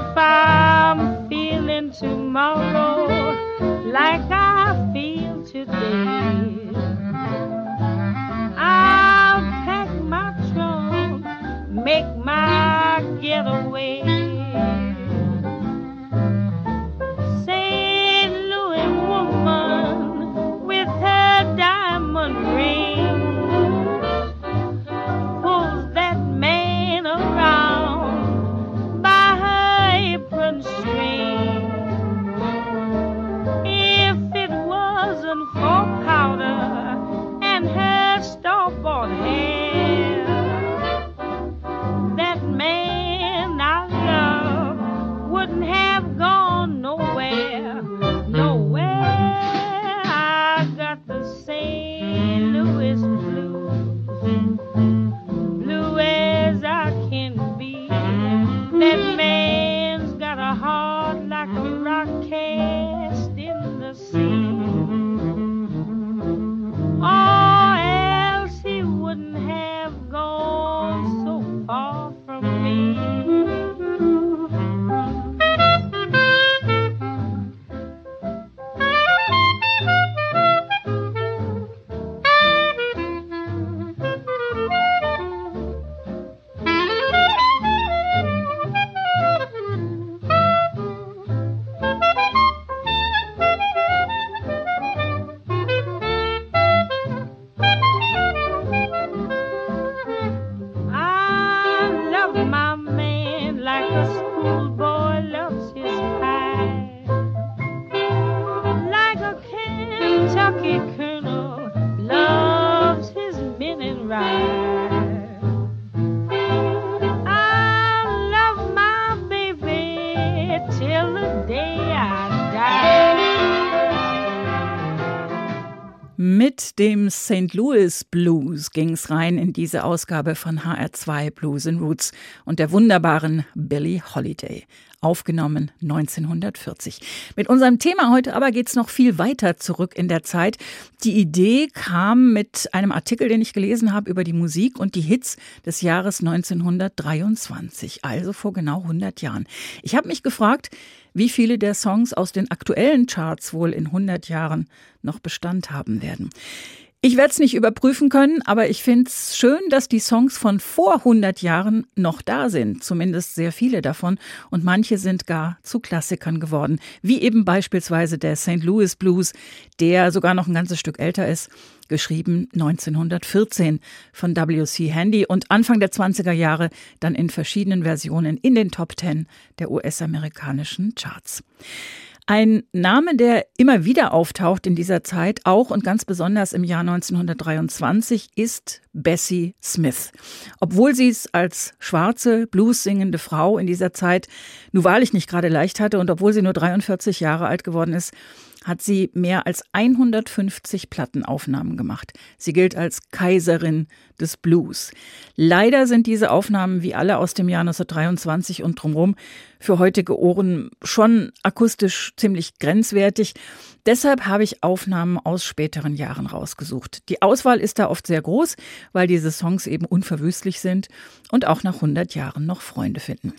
if I'm feeling tomorrow like I dem St. Louis Blues ging es rein in diese Ausgabe von HR2 Blues and Roots und der wunderbaren Billie Holiday aufgenommen 1940. Mit unserem Thema heute aber geht es noch viel weiter zurück in der Zeit. Die Idee kam mit einem Artikel, den ich gelesen habe über die Musik und die Hits des Jahres 1923, also vor genau 100 Jahren. Ich habe mich gefragt, wie viele der Songs aus den aktuellen Charts wohl in 100 Jahren noch Bestand haben werden. Ich werde es nicht überprüfen können, aber ich finde es schön, dass die Songs von vor 100 Jahren noch da sind, zumindest sehr viele davon, und manche sind gar zu Klassikern geworden, wie eben beispielsweise der St. Louis Blues, der sogar noch ein ganzes Stück älter ist, geschrieben 1914 von W.C. Handy und Anfang der 20er Jahre dann in verschiedenen Versionen in den Top 10 der US-amerikanischen Charts. Ein Name, der immer wieder auftaucht in dieser Zeit, auch und ganz besonders im Jahr 1923, ist Bessie Smith. Obwohl sie es als schwarze, blues-singende Frau in dieser Zeit nun wahrlich nicht gerade leicht hatte und obwohl sie nur 43 Jahre alt geworden ist, hat sie mehr als 150 Plattenaufnahmen gemacht. Sie gilt als Kaiserin des Blues. Leider sind diese Aufnahmen wie alle aus dem Jahr 1923 und drumherum für heutige Ohren schon akustisch ziemlich grenzwertig. Deshalb habe ich Aufnahmen aus späteren Jahren rausgesucht. Die Auswahl ist da oft sehr groß, weil diese Songs eben unverwüstlich sind und auch nach 100 Jahren noch Freunde finden.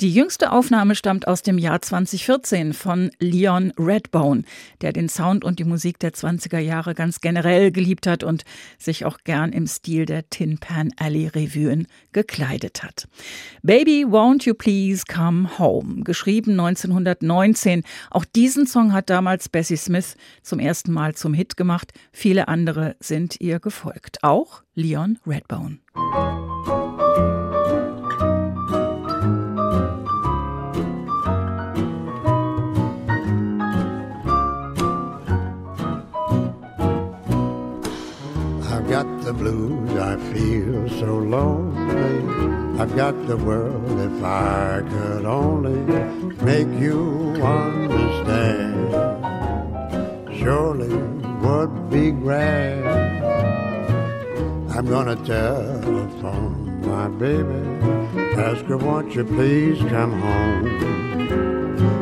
Die jüngste Aufnahme stammt aus dem Jahr 2014 von Leon Redbone. der den Sound und die Musik der 20er Jahre ganz generell geliebt hat und sich auch gern im Stil der Tin Pan Alley Revuen gekleidet hat. Baby, won't you please come home, geschrieben 1919. Auch diesen Song hat damals Bessie Smith zum ersten Mal zum Hit gemacht. Viele andere sind ihr gefolgt. Auch Leon Redbone. got the blues, feel so lonely. I've got the world if I could only make you understand. Surely would be grand. I'm gonna telephone my baby, ask her, won't you please come home?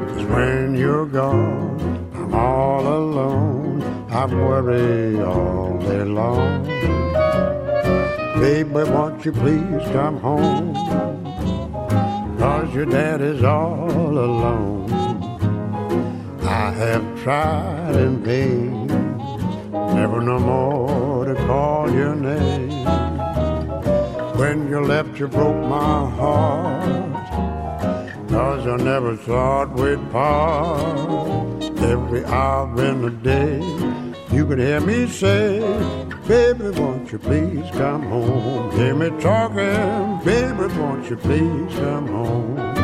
Cause when you're gone, I'm all alone. I worry all day long. Baby, won't you please come home? Cause your dad is all alone. I have tried in vain, never no more to call your name. When you left, you broke my heart. Cause I never thought we'd part every hour in the day. You can hear me say, baby, won't you please come home? Hear me talking, baby, won't you please come home?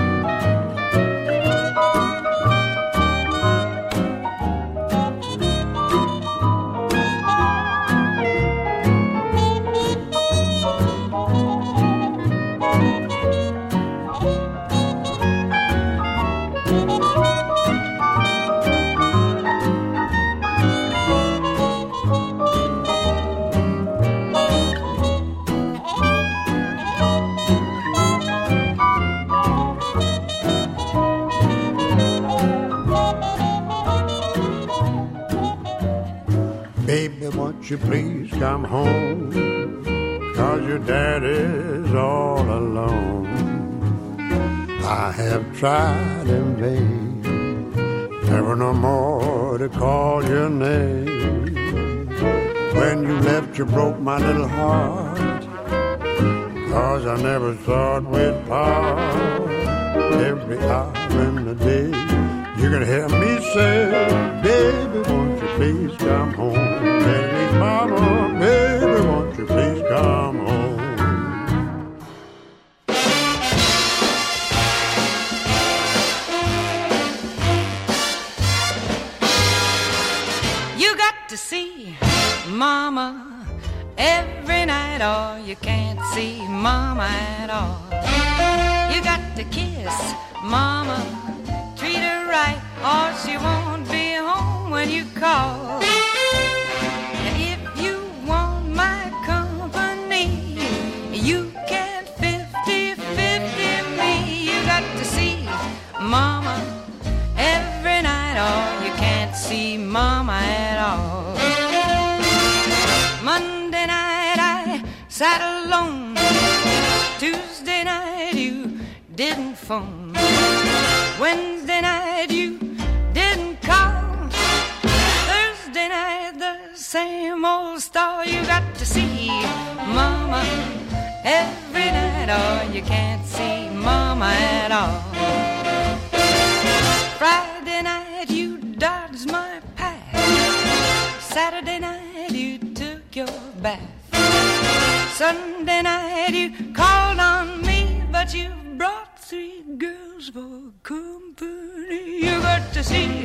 You please come home? Cause your daddy's all alone. I have tried in vain, never no more to call your name. When you left, you broke my little heart. Cause I never thought we'd part every hour in the day. You can hear me say, baby, won't you please come home? To see Mama every night, or you can't see Mama at all. Friday night you dodged my path. Saturday night you took your bath. Sunday night you called on me, but you brought three girls for company. You got to see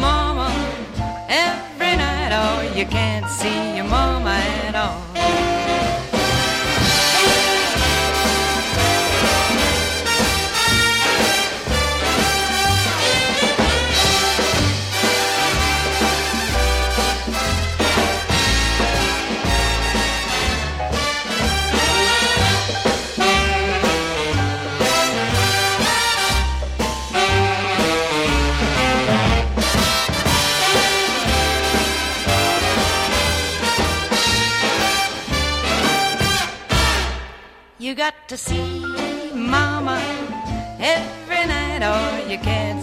Mama every night, or you can't see your Mama at all. To see Mama. Every night, or you can't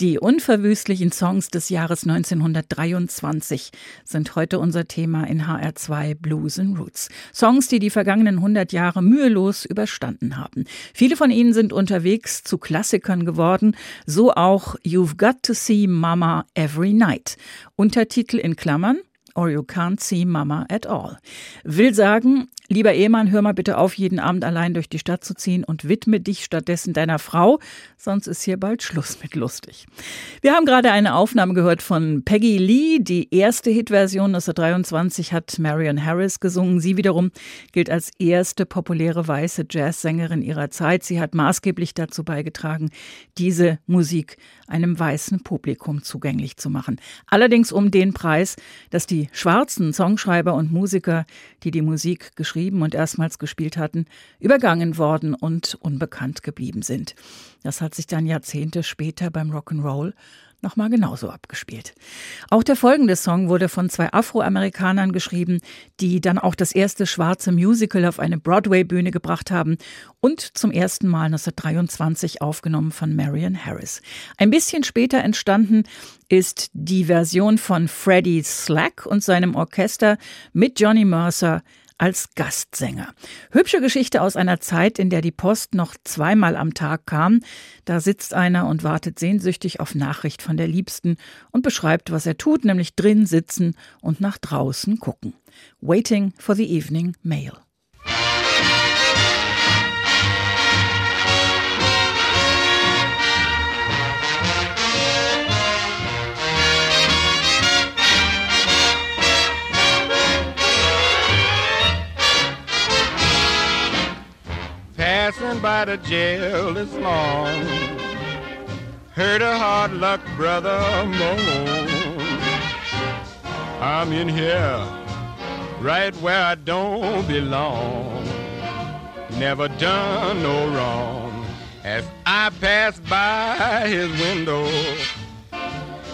Die unverwüstlichen Songs des Jahres 1923 sind heute unser Thema in HR2 Blues and Roots. Songs, die die vergangenen 100 Jahre mühelos überstanden haben. Viele von ihnen sind unterwegs zu Klassikern geworden, so auch You've Got to See Mama Every Night. Untertitel in Klammern Or you can't see Mama at all. Will sagen, Lieber Ehemann, hör mal bitte auf, jeden Abend allein durch die Stadt zu ziehen und widme dich stattdessen deiner Frau, sonst ist hier bald Schluss mit lustig. Wir haben gerade eine Aufnahme gehört von Peggy Lee. Die erste Hitversion 1923 hat Marion Harris gesungen. Sie wiederum gilt als erste populäre weiße Jazzsängerin ihrer Zeit. Sie hat maßgeblich dazu beigetragen, diese Musik einem weißen Publikum zugänglich zu machen. Allerdings um den Preis, dass die schwarzen Songschreiber und Musiker, die die Musik geschrieben geschrieben und erstmals gespielt hatten, übergangen worden und unbekannt geblieben sind. Das hat sich dann Jahrzehnte später beim Rock'n'Roll nochmal genauso abgespielt. Auch der folgende Song wurde von zwei Afroamerikanern geschrieben, die dann auch das erste schwarze Musical auf eine Broadway-Bühne gebracht haben und zum ersten Mal 1923 aufgenommen von Marion Harris. Ein bisschen später entstanden ist die Version von Freddie Slack und seinem Orchester mit Johnny Mercer als Gastsänger. Hübsche Geschichte aus einer Zeit, in der die Post noch zweimal am Tag kam. Da sitzt einer und wartet sehnsüchtig auf Nachricht von der Liebsten und beschreibt, was er tut, nämlich drin sitzen und nach draußen gucken. Waiting for the evening mail. By the jail this morning. Heard a hard luck brother moan. I'm in here, right where I don't belong. Never done no wrong. As I passed by his window,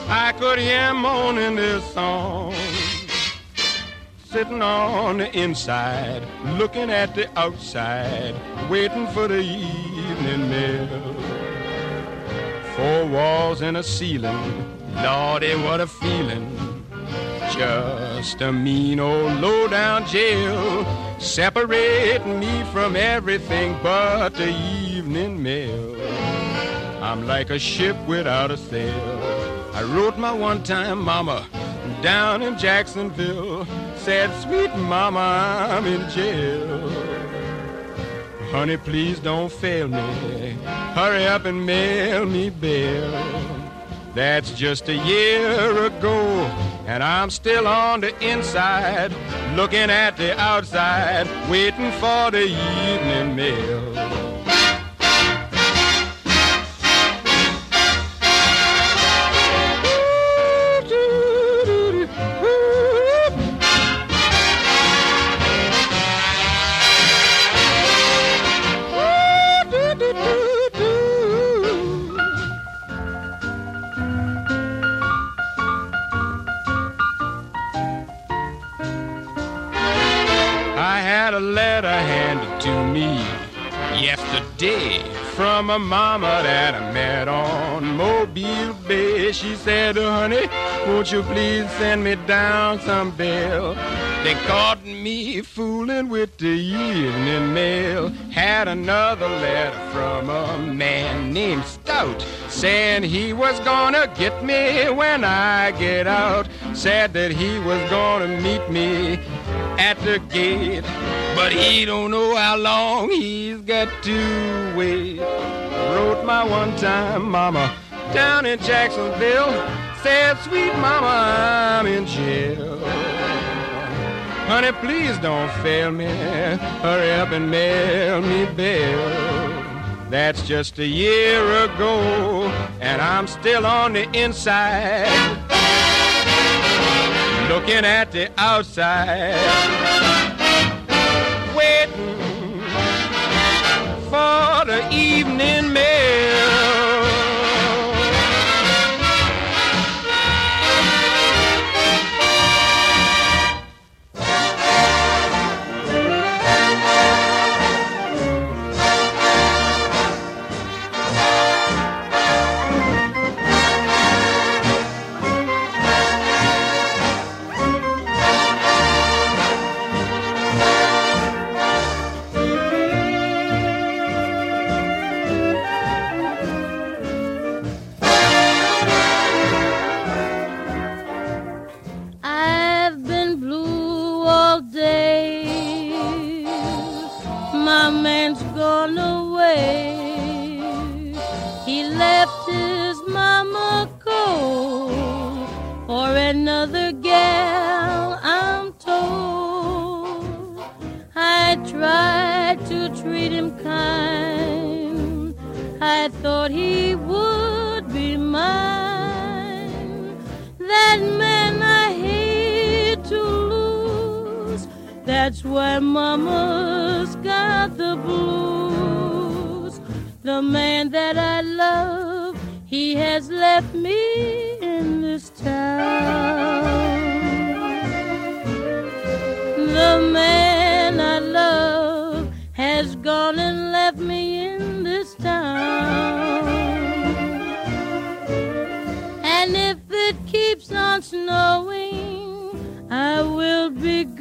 I could hear him moaning this song sitting on the inside, looking at the outside, waiting for the evening mail. Four walls and a ceiling, Lordy, eh, what a feeling. Just a mean old low-down jail, separating me from everything but the evening mail. I'm like a ship without a sail. I wrote my one-time mama down in Jacksonville said, Sweet mama, I'm in jail. Honey, please don't fail me. Hurry up and mail me bail. That's just a year ago, and I'm still on the inside, looking at the outside, waiting for the evening mail. From a mama that I met on Mobile Bay. She said, honey, won't you please send me down some bill? They caught me fooling with the evening mail. Had another letter from a man named Stout saying he was gonna get me when I get out. Said that he was gonna meet me at the gate. But he don't know how long he's got to wait. Wrote my one-time mama down in Jacksonville. Said, sweet mama, I'm in jail. Honey, please don't fail me. Hurry up and mail me bail. That's just a year ago, and I'm still on the inside, looking at the outside waiting for the evening to treat him kind. I thought he would be mine. That man I hate to lose. That's why mama's got the blues. The man that I love, he has left me in this town. The man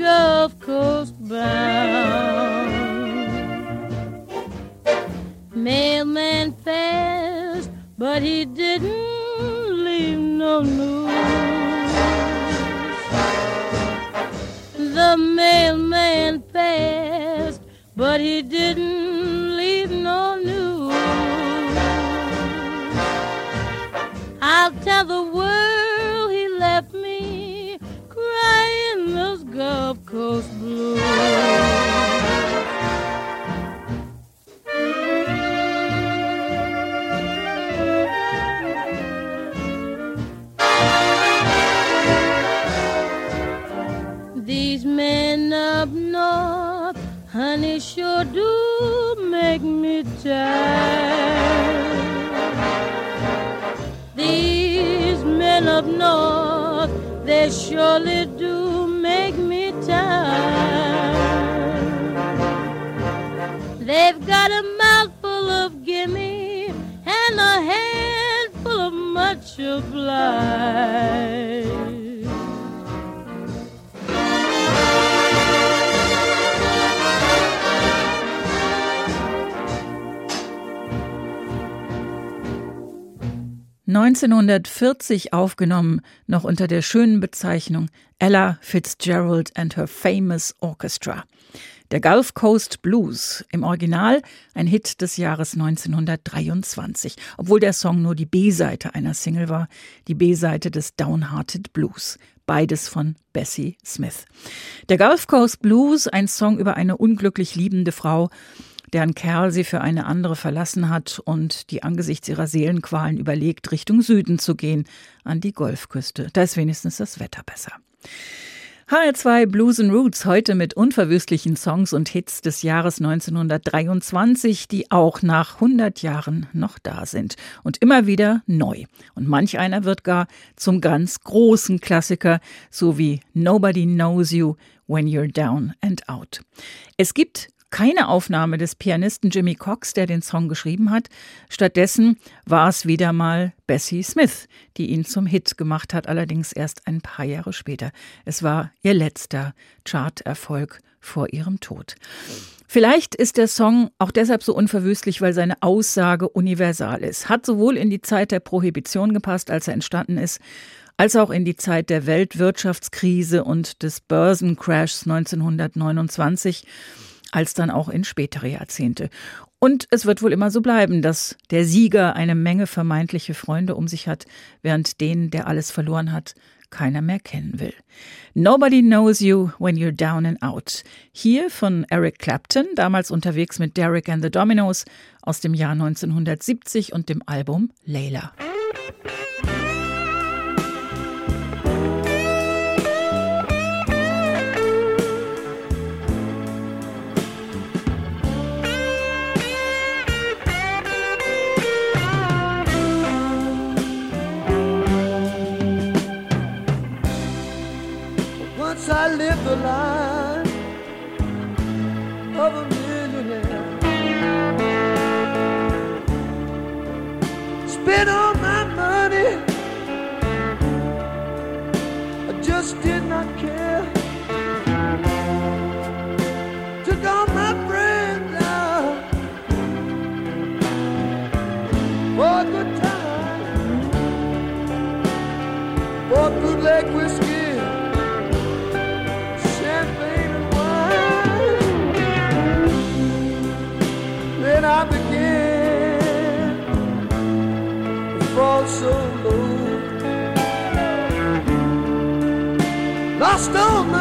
Gulf Coast bound. Mailman passed, but he didn't leave no news. The mailman passed, but he didn't leave no news. I'll tell the they surely do make me tired. They've got a mouthful of gimme and a handful of much obliged. ...1940 aufgenommen, noch unter der schönen Bezeichnung Ella Fitzgerald and Her Famous Orchestra. Der Gulf Coast Blues, im Original ein Hit des Jahres 1923, obwohl der Song nur die B-Seite einer Single war, die B-Seite des Downhearted Blues, beides von Bessie Smith. Der Gulf Coast Blues, ein Song über eine unglücklich liebende Frau, deren Kerl sie für eine andere verlassen hat und die angesichts ihrer Seelenqualen überlegt, Richtung Süden zu gehen, an die Golfküste. Da ist wenigstens das Wetter besser. HR2 Blues and Roots heute mit unverwüstlichen Songs und Hits des Jahres 1923, die auch nach 100 Jahren noch da sind und immer wieder neu. Und manch einer wird gar zum ganz großen Klassiker, so wie Nobody Knows You When You're Down and Out. Es gibt keine Aufnahme des Pianisten Jimmy Cox, der den Song geschrieben hat. Stattdessen war es wieder mal Bessie Smith, die ihn zum Hit gemacht hat, allerdings erst ein paar Jahre später. Es war ihr letzter Charterfolg vor ihrem Tod. Vielleicht ist der Song auch deshalb so unverwüstlich, weil seine Aussage universal ist. Hat sowohl in die Zeit der Prohibition gepasst, als er entstanden ist, als auch in die Zeit der Weltwirtschaftskrise und des Börsencrashs 1929 als dann auch in spätere Jahrzehnte. Und es wird wohl immer so bleiben, dass der Sieger eine Menge vermeintliche Freunde um sich hat, während den, der alles verloren hat, keiner mehr kennen will. Nobody knows you when you're down and out. Hier von Eric Clapton, damals unterwegs mit Derek and the Dominoes aus dem Jahr 1970 und dem Album Layla. Of a millionaire. Spent all hostile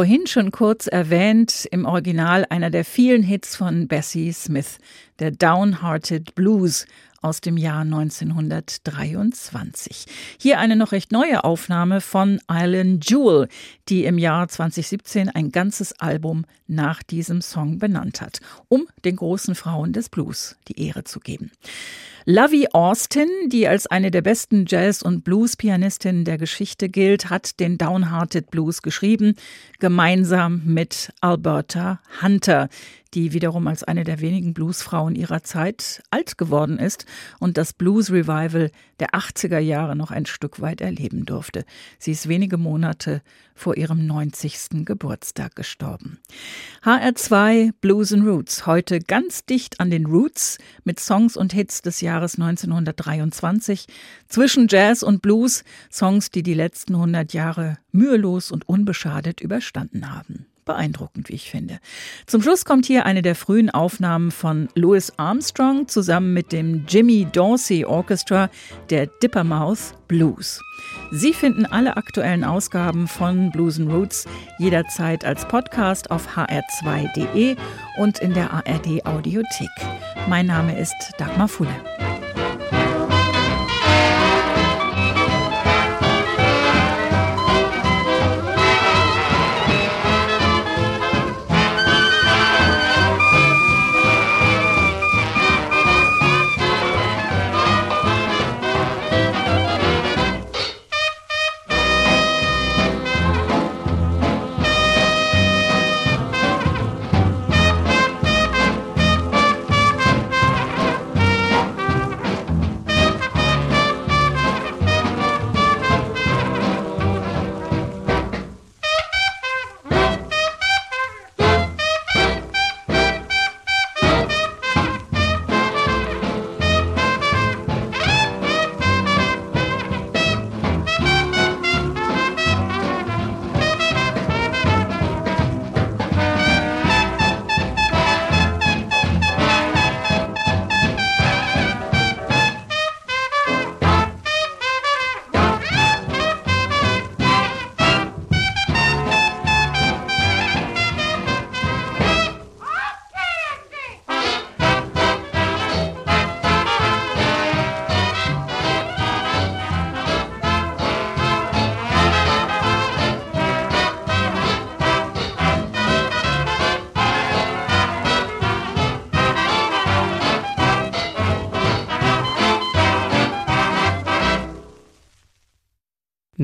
Vorhin schon kurz erwähnt, im Original einer der vielen Hits von Bessie Smith, der Downhearted Blues aus dem Jahr 1923. Hier eine noch recht neue Aufnahme von Island Jewel, die im Jahr 2017 ein ganzes Album nach diesem Song benannt hat, um den großen Frauen des Blues die Ehre zu geben. Lovey Austin, die als eine der besten Jazz- und Blues-Pianistinnen der Geschichte gilt, hat den Downhearted Blues geschrieben, gemeinsam mit Alberta Hunter, die wiederum als eine der wenigen Bluesfrauen ihrer Zeit alt geworden ist und das Blues Revival der 80er Jahre noch ein Stück weit erleben durfte. Sie ist wenige Monate vor ihrem 90. Geburtstag gestorben. HR2 Blues and Roots, heute ganz dicht an den Roots mit Songs und Hits des Jahres 1923, zwischen Jazz und Blues, Songs, die die letzten 100 Jahre mühelos und unbeschadet überstanden haben beeindruckend, wie ich finde. Zum Schluss kommt hier eine der frühen Aufnahmen von Louis Armstrong zusammen mit dem Jimmy Dorsey Orchestra der Dippermouth Blues. Sie finden alle aktuellen Ausgaben von Blues and Roots jederzeit als Podcast auf hr2.de und in der ARD Audiothek. Mein Name ist Dagmar Fulle.